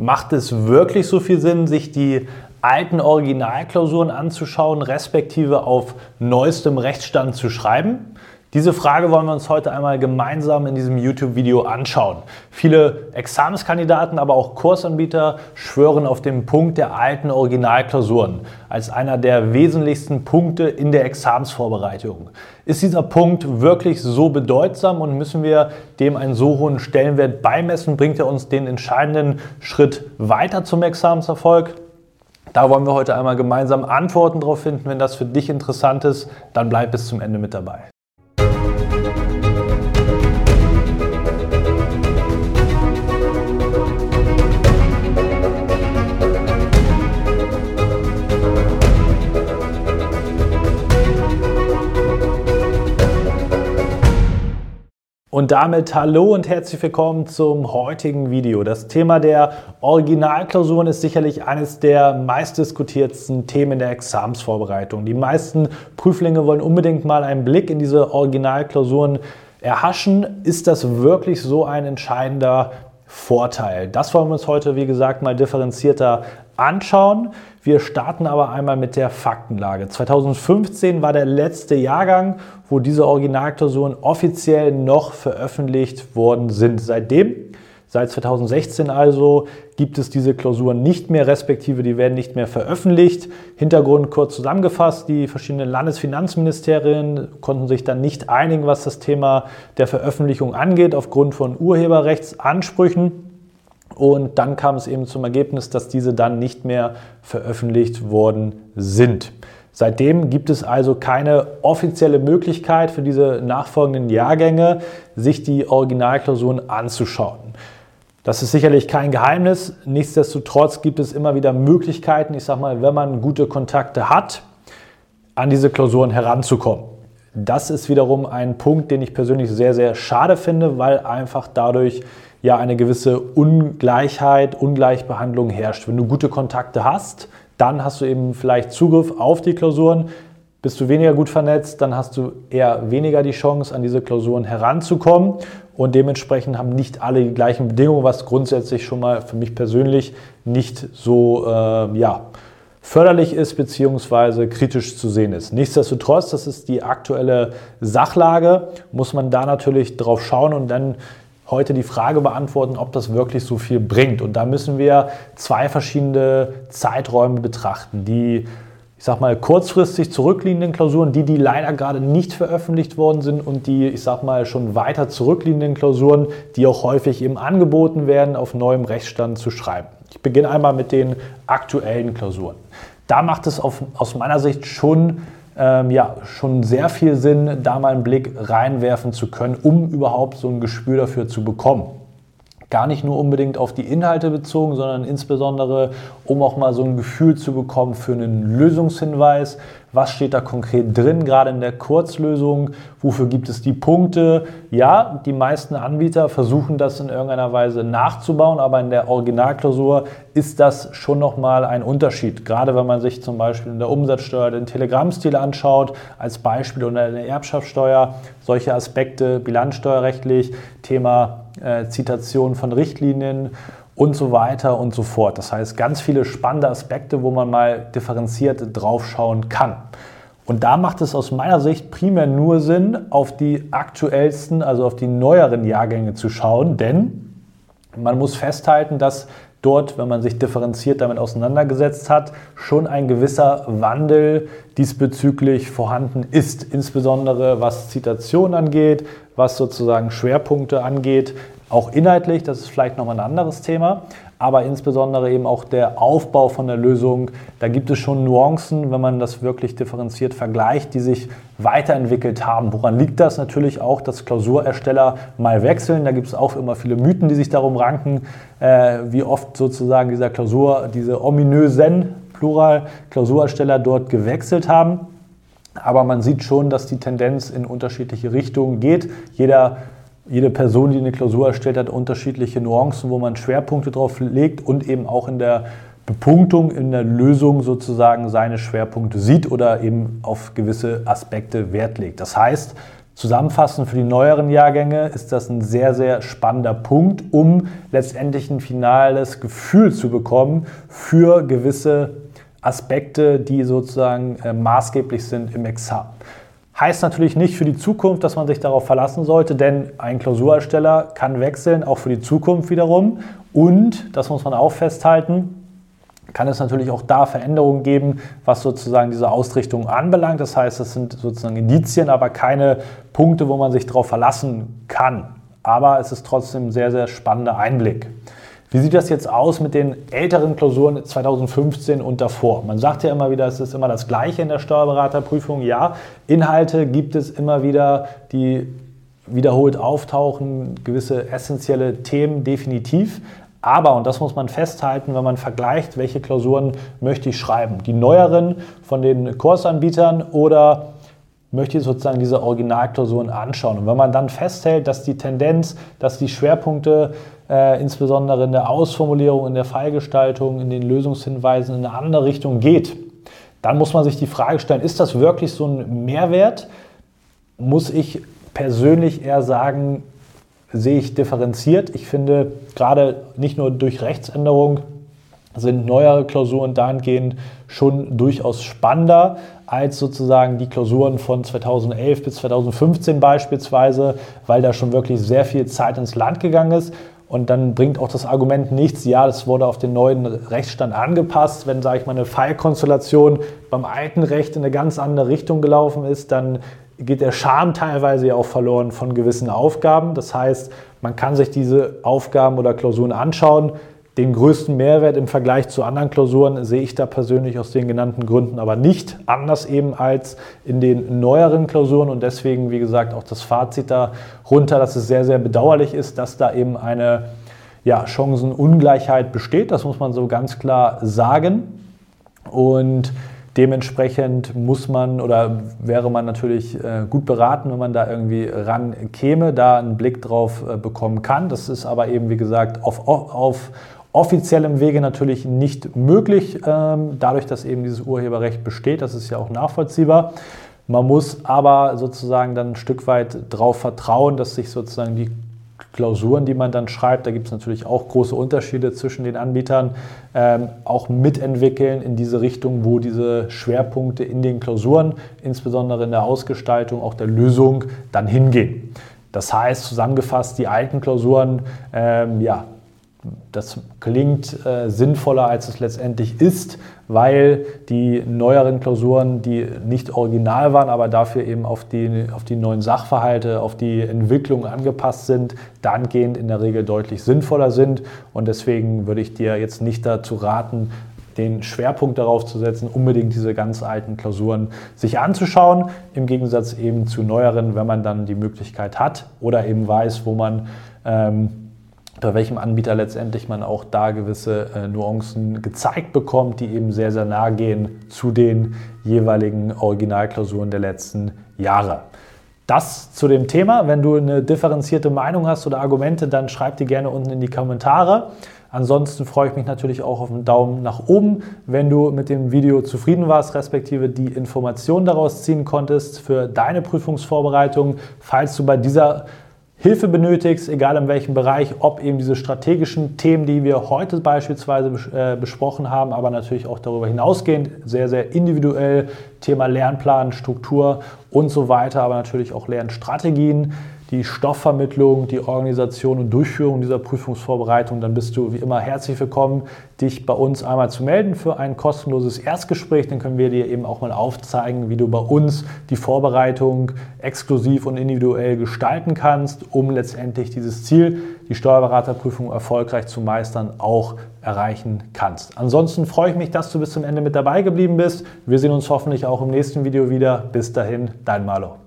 Macht es wirklich so viel Sinn, sich die alten Originalklausuren anzuschauen, respektive auf neuestem Rechtsstand zu schreiben? Diese Frage wollen wir uns heute einmal gemeinsam in diesem YouTube-Video anschauen. Viele Examenskandidaten, aber auch Kursanbieter schwören auf den Punkt der alten Originalklausuren als einer der wesentlichsten Punkte in der Examensvorbereitung. Ist dieser Punkt wirklich so bedeutsam und müssen wir dem einen so hohen Stellenwert beimessen? Bringt er uns den entscheidenden Schritt weiter zum Examenserfolg? Da wollen wir heute einmal gemeinsam Antworten darauf finden. Wenn das für dich interessant ist, dann bleib bis zum Ende mit dabei. Und damit hallo und herzlich willkommen zum heutigen Video. Das Thema der Originalklausuren ist sicherlich eines der meistdiskutiertsten Themen der Examsvorbereitung. Die meisten Prüflinge wollen unbedingt mal einen Blick in diese Originalklausuren erhaschen. Ist das wirklich so ein entscheidender Vorteil? Das wollen wir uns heute, wie gesagt, mal differenzierter anschauen. Wir starten aber einmal mit der Faktenlage. 2015 war der letzte Jahrgang, wo diese Originalklausuren offiziell noch veröffentlicht worden sind. Seitdem, seit 2016 also, gibt es diese Klausuren nicht mehr, respektive die werden nicht mehr veröffentlicht. Hintergrund kurz zusammengefasst, die verschiedenen Landesfinanzministerien konnten sich dann nicht einigen, was das Thema der Veröffentlichung angeht, aufgrund von Urheberrechtsansprüchen. Und dann kam es eben zum Ergebnis, dass diese dann nicht mehr veröffentlicht worden sind. Seitdem gibt es also keine offizielle Möglichkeit für diese nachfolgenden Jahrgänge, sich die Originalklausuren anzuschauen. Das ist sicherlich kein Geheimnis. Nichtsdestotrotz gibt es immer wieder Möglichkeiten, ich sage mal, wenn man gute Kontakte hat, an diese Klausuren heranzukommen. Das ist wiederum ein Punkt, den ich persönlich sehr, sehr schade finde, weil einfach dadurch ja eine gewisse Ungleichheit, Ungleichbehandlung herrscht. Wenn du gute Kontakte hast, dann hast du eben vielleicht Zugriff auf die Klausuren. Bist du weniger gut vernetzt, dann hast du eher weniger die Chance, an diese Klausuren heranzukommen. Und dementsprechend haben nicht alle die gleichen Bedingungen, was grundsätzlich schon mal für mich persönlich nicht so äh, ja, förderlich ist bzw. kritisch zu sehen ist. Nichtsdestotrotz, das ist die aktuelle Sachlage, muss man da natürlich drauf schauen und dann heute die Frage beantworten, ob das wirklich so viel bringt. Und da müssen wir zwei verschiedene Zeiträume betrachten. Die, ich sag mal, kurzfristig zurückliegenden Klausuren, die, die leider gerade nicht veröffentlicht worden sind und die, ich sag mal, schon weiter zurückliegenden Klausuren, die auch häufig eben angeboten werden, auf neuem Rechtsstand zu schreiben. Ich beginne einmal mit den aktuellen Klausuren. Da macht es auf, aus meiner Sicht schon ähm, ja, schon sehr viel Sinn, da mal einen Blick reinwerfen zu können, um überhaupt so ein Gespür dafür zu bekommen. Gar nicht nur unbedingt auf die Inhalte bezogen, sondern insbesondere, um auch mal so ein Gefühl zu bekommen für einen Lösungshinweis. Was steht da konkret drin, gerade in der Kurzlösung? Wofür gibt es die Punkte? Ja, die meisten Anbieter versuchen das in irgendeiner Weise nachzubauen, aber in der Originalklausur ist das schon nochmal ein Unterschied. Gerade wenn man sich zum Beispiel in der Umsatzsteuer den Telegrammstil anschaut, als Beispiel oder in der Erbschaftssteuer, solche Aspekte bilanzsteuerrechtlich, Thema äh, Zitation von Richtlinien und so weiter und so fort. Das heißt, ganz viele spannende Aspekte, wo man mal differenziert draufschauen kann. Und da macht es aus meiner Sicht primär nur Sinn, auf die aktuellsten, also auf die neueren Jahrgänge zu schauen, denn man muss festhalten, dass dort, wenn man sich differenziert damit auseinandergesetzt hat, schon ein gewisser Wandel diesbezüglich vorhanden ist, insbesondere was Zitationen angeht, was sozusagen Schwerpunkte angeht, auch inhaltlich, das ist vielleicht nochmal ein anderes Thema, aber insbesondere eben auch der Aufbau von der Lösung. Da gibt es schon Nuancen, wenn man das wirklich differenziert vergleicht, die sich weiterentwickelt haben. Woran liegt das? Natürlich auch, dass Klausurersteller mal wechseln. Da gibt es auch immer viele Mythen, die sich darum ranken, äh, wie oft sozusagen dieser Klausur, diese ominösen Plural Klausurersteller dort gewechselt haben. Aber man sieht schon, dass die Tendenz in unterschiedliche Richtungen geht. Jeder jede Person, die eine Klausur erstellt, hat unterschiedliche Nuancen, wo man Schwerpunkte drauf legt und eben auch in der Bepunktung, in der Lösung sozusagen seine Schwerpunkte sieht oder eben auf gewisse Aspekte Wert legt. Das heißt, Zusammenfassend für die neueren Jahrgänge ist das ein sehr, sehr spannender Punkt, um letztendlich ein finales Gefühl zu bekommen für gewisse Aspekte, die sozusagen äh, maßgeblich sind im Examen. Heißt natürlich nicht für die Zukunft, dass man sich darauf verlassen sollte, denn ein Klausurersteller kann wechseln, auch für die Zukunft wiederum. Und, das muss man auch festhalten, kann es natürlich auch da Veränderungen geben, was sozusagen diese Ausrichtung anbelangt. Das heißt, es sind sozusagen Indizien, aber keine Punkte, wo man sich darauf verlassen kann. Aber es ist trotzdem ein sehr, sehr spannender Einblick. Wie sieht das jetzt aus mit den älteren Klausuren 2015 und davor? Man sagt ja immer wieder, es ist immer das Gleiche in der Steuerberaterprüfung. Ja, Inhalte gibt es immer wieder, die wiederholt auftauchen, gewisse essentielle Themen definitiv. Aber, und das muss man festhalten, wenn man vergleicht, welche Klausuren möchte ich schreiben, die neueren von den Kursanbietern oder möchte ich sozusagen diese Originalklausuren anschauen. Und wenn man dann festhält, dass die Tendenz, dass die Schwerpunkte äh, insbesondere in der Ausformulierung, in der Fallgestaltung, in den Lösungshinweisen in eine andere Richtung geht, dann muss man sich die Frage stellen, ist das wirklich so ein Mehrwert? Muss ich persönlich eher sagen, sehe ich differenziert. Ich finde, gerade nicht nur durch Rechtsänderung sind neuere Klausuren dahingehend schon durchaus spannender als sozusagen die Klausuren von 2011 bis 2015 beispielsweise, weil da schon wirklich sehr viel Zeit ins Land gegangen ist. Und dann bringt auch das Argument nichts, ja, das wurde auf den neuen Rechtsstand angepasst. Wenn, sage ich mal, eine Fallkonstellation beim alten Recht in eine ganz andere Richtung gelaufen ist, dann geht der Charme teilweise ja auch verloren von gewissen Aufgaben. Das heißt, man kann sich diese Aufgaben oder Klausuren anschauen. Den größten Mehrwert im Vergleich zu anderen Klausuren sehe ich da persönlich aus den genannten Gründen aber nicht. Anders eben als in den neueren Klausuren und deswegen, wie gesagt, auch das Fazit darunter, dass es sehr, sehr bedauerlich ist, dass da eben eine ja, Chancenungleichheit besteht. Das muss man so ganz klar sagen. Und Dementsprechend muss man oder wäre man natürlich äh, gut beraten, wenn man da irgendwie ran käme, da einen Blick drauf äh, bekommen kann. Das ist aber eben, wie gesagt, auf, auf offiziellem Wege natürlich nicht möglich, ähm, dadurch, dass eben dieses Urheberrecht besteht. Das ist ja auch nachvollziehbar. Man muss aber sozusagen dann ein Stück weit darauf vertrauen, dass sich sozusagen die Klausuren, die man dann schreibt, da gibt es natürlich auch große Unterschiede zwischen den Anbietern, ähm, auch mitentwickeln in diese Richtung, wo diese Schwerpunkte in den Klausuren, insbesondere in der Ausgestaltung, auch der Lösung, dann hingehen. Das heißt, zusammengefasst, die alten Klausuren, ähm, ja, das klingt äh, sinnvoller, als es letztendlich ist, weil die neueren Klausuren, die nicht original waren, aber dafür eben auf die, auf die neuen Sachverhalte, auf die Entwicklung angepasst sind, dahingehend in der Regel deutlich sinnvoller sind. Und deswegen würde ich dir jetzt nicht dazu raten, den Schwerpunkt darauf zu setzen, unbedingt diese ganz alten Klausuren sich anzuschauen, im Gegensatz eben zu neueren, wenn man dann die Möglichkeit hat oder eben weiß, wo man ähm, bei welchem Anbieter letztendlich man auch da gewisse äh, Nuancen gezeigt bekommt, die eben sehr, sehr nah gehen zu den jeweiligen Originalklausuren der letzten Jahre. Das zu dem Thema. Wenn du eine differenzierte Meinung hast oder Argumente, dann schreib die gerne unten in die Kommentare. Ansonsten freue ich mich natürlich auch auf einen Daumen nach oben, wenn du mit dem Video zufrieden warst, respektive die Informationen daraus ziehen konntest für deine Prüfungsvorbereitung. Falls du bei dieser Hilfe benötigst, egal in welchem Bereich, ob eben diese strategischen Themen, die wir heute beispielsweise äh, besprochen haben, aber natürlich auch darüber hinausgehend, sehr, sehr individuell, Thema Lernplan, Struktur und so weiter, aber natürlich auch Lernstrategien die Stoffvermittlung, die Organisation und Durchführung dieser Prüfungsvorbereitung, dann bist du wie immer herzlich willkommen, dich bei uns einmal zu melden für ein kostenloses Erstgespräch. Dann können wir dir eben auch mal aufzeigen, wie du bei uns die Vorbereitung exklusiv und individuell gestalten kannst, um letztendlich dieses Ziel, die Steuerberaterprüfung erfolgreich zu meistern, auch erreichen kannst. Ansonsten freue ich mich, dass du bis zum Ende mit dabei geblieben bist. Wir sehen uns hoffentlich auch im nächsten Video wieder. Bis dahin, dein Malo.